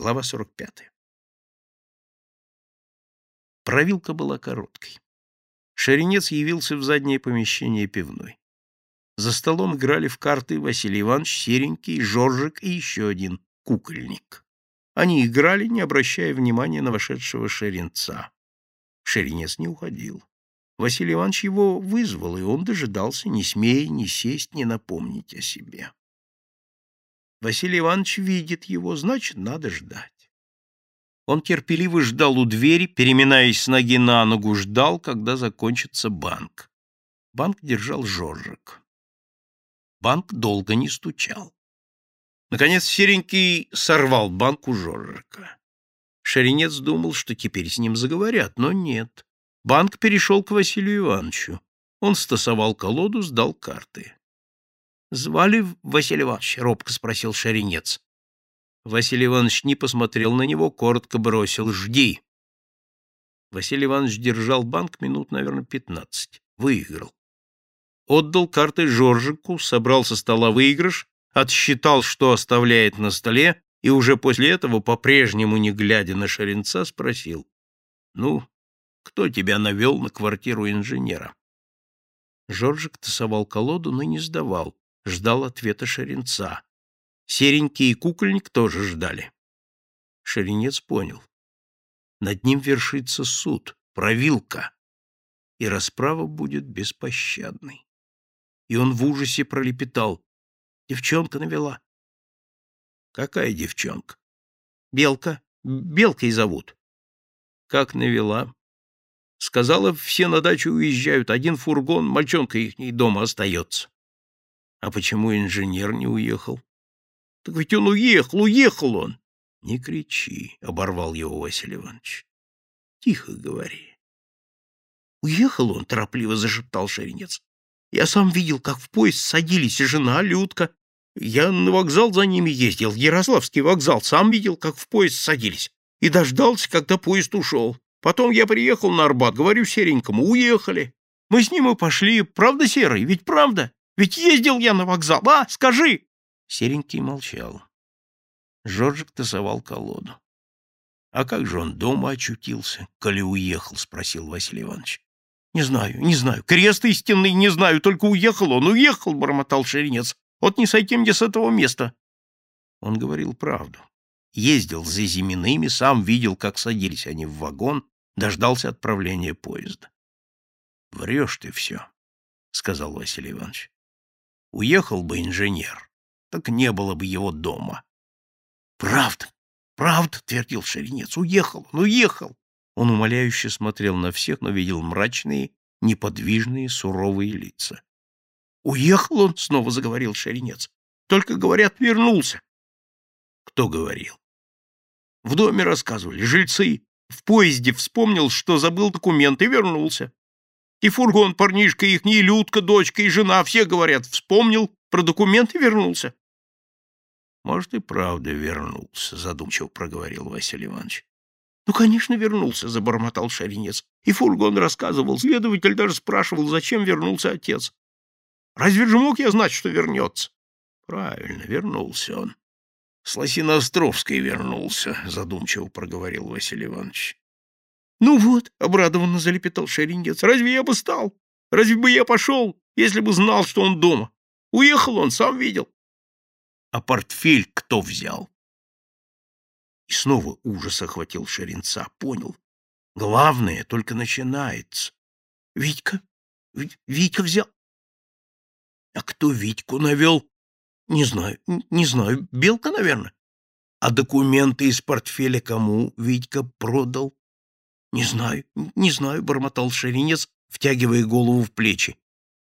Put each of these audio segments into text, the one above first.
Глава 45. Провилка была короткой. Шеренец явился в заднее помещение пивной. За столом играли в карты Василий Иванович, Серенький, Жоржик и еще один кукольник. Они играли, не обращая внимания на вошедшего Шеренца. Шеренец не уходил. Василий Иванович его вызвал, и он дожидался, не смея ни сесть, ни напомнить о себе. Василий Иванович видит его, значит, надо ждать. Он терпеливо ждал у двери, переминаясь с ноги на ногу, ждал, когда закончится банк. Банк держал Жоржик. Банк долго не стучал. Наконец Серенький сорвал банк у Жоржика. Шеренец думал, что теперь с ним заговорят, но нет. Банк перешел к Василию Ивановичу. Он стасовал колоду, сдал карты. — Звали Василий Иванович? — робко спросил Шаренец. Василий Иванович не посмотрел на него, коротко бросил «Жди». Василий Иванович держал банк минут, наверное, пятнадцать. Выиграл. Отдал карты Жоржику, собрал со стола выигрыш, отсчитал, что оставляет на столе, и уже после этого, по-прежнему не глядя на Шаренца, спросил. «Ну, кто тебя навел на квартиру инженера?» Жоржик тасовал колоду, но не сдавал ждал ответа Шеренца. Серенький и кукольник тоже ждали. Шеренец понял. Над ним вершится суд, провилка, и расправа будет беспощадной. И он в ужасе пролепетал. Девчонка навела. Какая девчонка? Белка. Белкой зовут. Как навела? Сказала, все на дачу уезжают, один фургон, мальчонка их дома остается. А почему инженер не уехал? Так ведь он уехал, уехал он. Не кричи, оборвал его Василий Иванович. Тихо говори. Уехал он, торопливо зашептал Шеренец. Я сам видел, как в поезд садились и жена, Людка. Я на вокзал за ними ездил, Ярославский вокзал, сам видел, как в поезд садились. И дождался, когда поезд ушел. Потом я приехал на Арбат, говорю серенькому, уехали. Мы с ним и пошли, правда, Серый, ведь правда? Ведь ездил я на вокзал, а? Скажи!» Серенький молчал. Жоржик тасовал колоду. «А как же он дома очутился, коли уехал?» — спросил Василий Иванович. «Не знаю, не знаю. Крест истинный не знаю, только уехал он, уехал!» — бормотал Шеренец. «Вот не сойти мне с этого места!» Он говорил правду. Ездил за Зимиными, сам видел, как садились они в вагон, дождался отправления поезда. — Врешь ты все, — сказал Василий Иванович. Уехал бы инженер, так не было бы его дома. — Правда, правда, — твердил Шеренец, — уехал он, уехал. Он умоляюще смотрел на всех, но видел мрачные, неподвижные, суровые лица. — Уехал он, — снова заговорил Шеренец. — Только, говорят, вернулся. — Кто говорил? — В доме рассказывали, жильцы. В поезде вспомнил, что забыл документы, и вернулся. И фургон, парнишка их, не Людка, дочка и жена, все говорят, вспомнил, про документы вернулся. — Может, и правда вернулся, — задумчиво проговорил Василий Иванович. — Ну, конечно, вернулся, — забормотал Шаринец. И фургон рассказывал, следователь даже спрашивал, зачем вернулся отец. Разве же мог я знать, что вернется? — Правильно, вернулся он. — С Лосиноостровской вернулся, — задумчиво проговорил Василий Иванович. Ну вот, обрадованно залепетал Шеренец. Разве я бы стал? Разве бы я пошел, если бы знал, что он дома? Уехал он, сам видел. А портфель кто взял? И снова ужас охватил Шеренца. Понял. Главное только начинается. Витька? Витька взял. А кто Витьку навел? Не знаю, не знаю. Белка, наверное. А документы из портфеля кому Витька продал? Не знаю, не знаю, бормотал Шеренец, втягивая голову в плечи.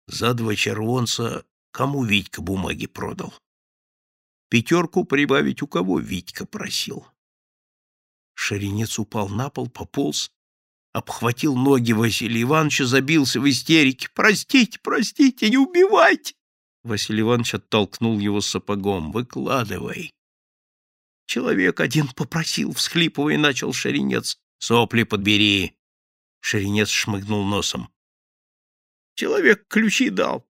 За два червонца кому Витька бумаги продал? Пятерку прибавить у кого Витька просил? Шеренец упал на пол, пополз, обхватил ноги Василия Ивановича, забился в истерике. «Простите, простите, не убивайте!» Василий Иванович оттолкнул его сапогом. «Выкладывай!» Человек один попросил, всхлипывая, начал Шеренец. Сопли подбери. Шеренец шмыгнул носом. Человек ключи дал.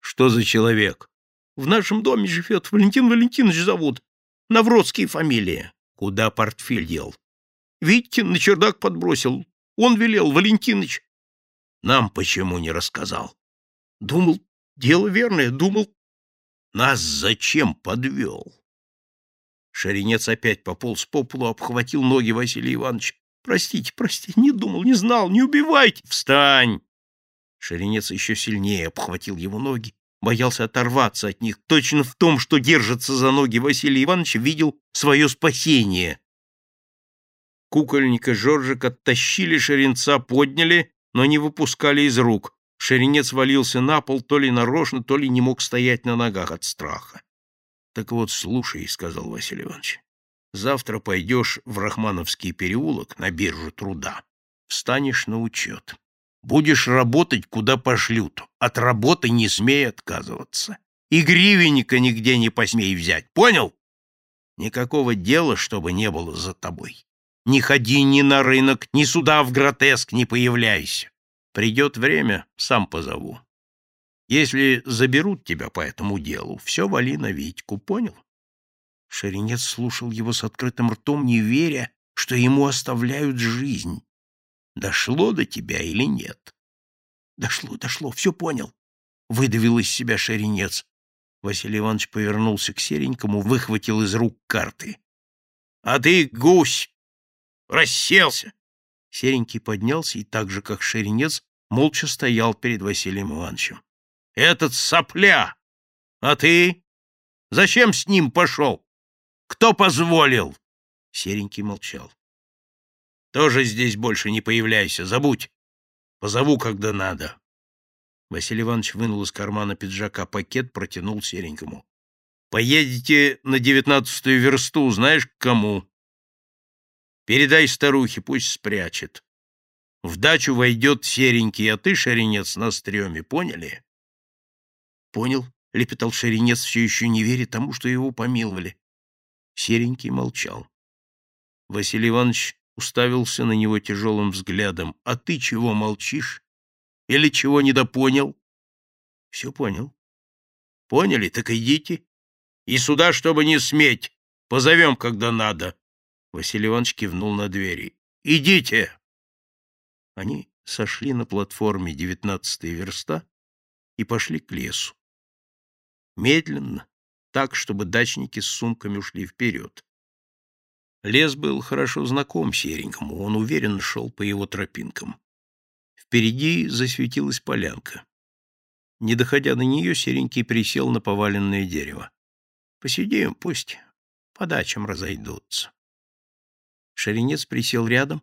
Что за человек? В нашем доме живет. Валентин Валентинович зовут. Навродские фамилия. Куда портфель дел? Витькин на чердак подбросил. Он велел, Валентиныч. Нам почему не рассказал? Думал, дело верное, думал. Нас зачем подвел? Шаринец опять пополз по полу, обхватил ноги Василия Ивановича. Простите, простите, не думал, не знал, не убивайте. Встань! Шаринец еще сильнее обхватил его ноги, боялся оторваться от них. Точно в том, что держится за ноги Василия Ивановича, видел свое спасение. Кукольника Жоржик оттащили Шеренца, подняли, но не выпускали из рук. Шеренец валился на пол, то ли нарочно, то ли не мог стоять на ногах от страха. — Так вот, слушай, — сказал Василий Иванович, — завтра пойдешь в Рахмановский переулок на биржу труда, встанешь на учет. Будешь работать, куда пошлют. От работы не смей отказываться. И гривенника нигде не посмей взять. Понял? Никакого дела, чтобы не было за тобой. Не ходи ни на рынок, ни сюда в гротеск не появляйся. Придет время, сам позову. Если заберут тебя по этому делу, все вали на Витьку, понял? Шеренец слушал его с открытым ртом, не веря, что ему оставляют жизнь. Дошло до тебя или нет? Дошло, дошло, все понял. Выдавил из себя шеренец. Василий Иванович повернулся к серенькому, выхватил из рук карты. — А ты, гусь, расселся! Серенький поднялся и так же, как шеренец, молча стоял перед Василием Ивановичем. — Этот сопля! А ты? Зачем с ним пошел? Кто позволил? Серенький молчал. Тоже здесь больше не появляйся, забудь. Позову, когда надо. Василий Иванович вынул из кармана пиджака пакет, протянул серенькому. Поедете на девятнадцатую версту, знаешь, к кому? Передай старухе, пусть спрячет. В дачу войдет серенький, а ты, шаренец, на стреме, поняли? Понял, — лепетал шаренец, все еще не веря тому, что его помиловали. Серенький молчал. Василий Иванович уставился на него тяжелым взглядом. «А ты чего молчишь? Или чего недопонял?» «Все понял». «Поняли? Так идите. И сюда, чтобы не сметь. Позовем, когда надо». Василий Иванович кивнул на двери. «Идите!» Они сошли на платформе девятнадцатой верста и пошли к лесу. Медленно, так, чтобы дачники с сумками ушли вперед. Лес был хорошо знаком серенькому, он уверенно шел по его тропинкам. Впереди засветилась полянка. Не доходя до нее, серенький присел на поваленное дерево. «Посидим, пусть по дачам разойдутся». Шаренец присел рядом,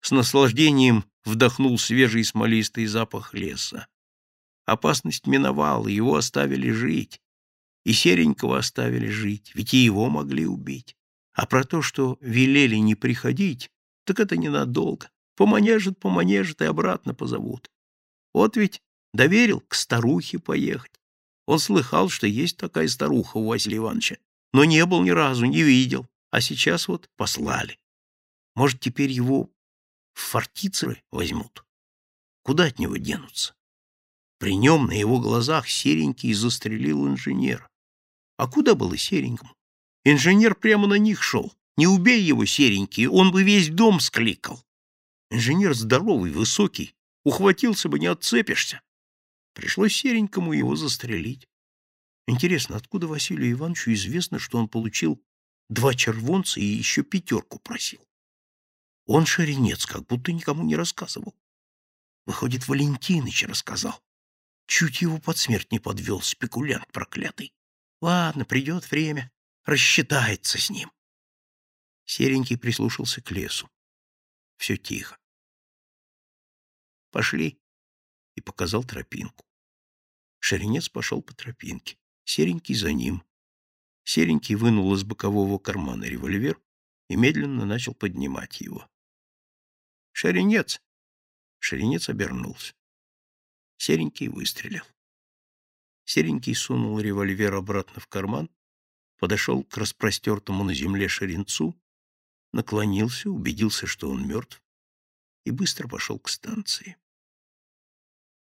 с наслаждением вдохнул свежий смолистый запах леса. Опасность миновала, его оставили жить. И серенького оставили жить, ведь и его могли убить. А про то, что велели не приходить, так это ненадолго. Поманежат, поманежат и обратно позовут. Вот ведь доверил к старухе поехать. Он слыхал, что есть такая старуха у Василия Ивановича, но не был ни разу, не видел. А сейчас вот послали. Может, теперь его в фортицеры возьмут? Куда от него денутся? При нем на его глазах серенький застрелил инженер. А куда было серенькому? Инженер прямо на них шел. Не убей его, серенький, он бы весь дом скликал. Инженер здоровый, высокий, ухватился бы, не отцепишься. Пришлось серенькому его застрелить. Интересно, откуда Василию Ивановичу известно, что он получил два червонца и еще пятерку просил? Он шаренец, как будто никому не рассказывал. Выходит, Валентиныч рассказал. Чуть его под смерть не подвел, спекулянт проклятый. Ладно, придет время рассчитается с ним. Серенький прислушался к лесу. Все тихо. Пошли, и показал тропинку. Шеренец пошел по тропинке, Серенький за ним. Серенький вынул из бокового кармана револьвер и медленно начал поднимать его. «Шеренец!» Шеренец обернулся. Серенький выстрелил. Серенький сунул револьвер обратно в карман подошел к распростертому на земле шеренцу, наклонился, убедился, что он мертв, и быстро пошел к станции.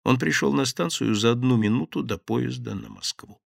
Он пришел на станцию за одну минуту до поезда на Москву.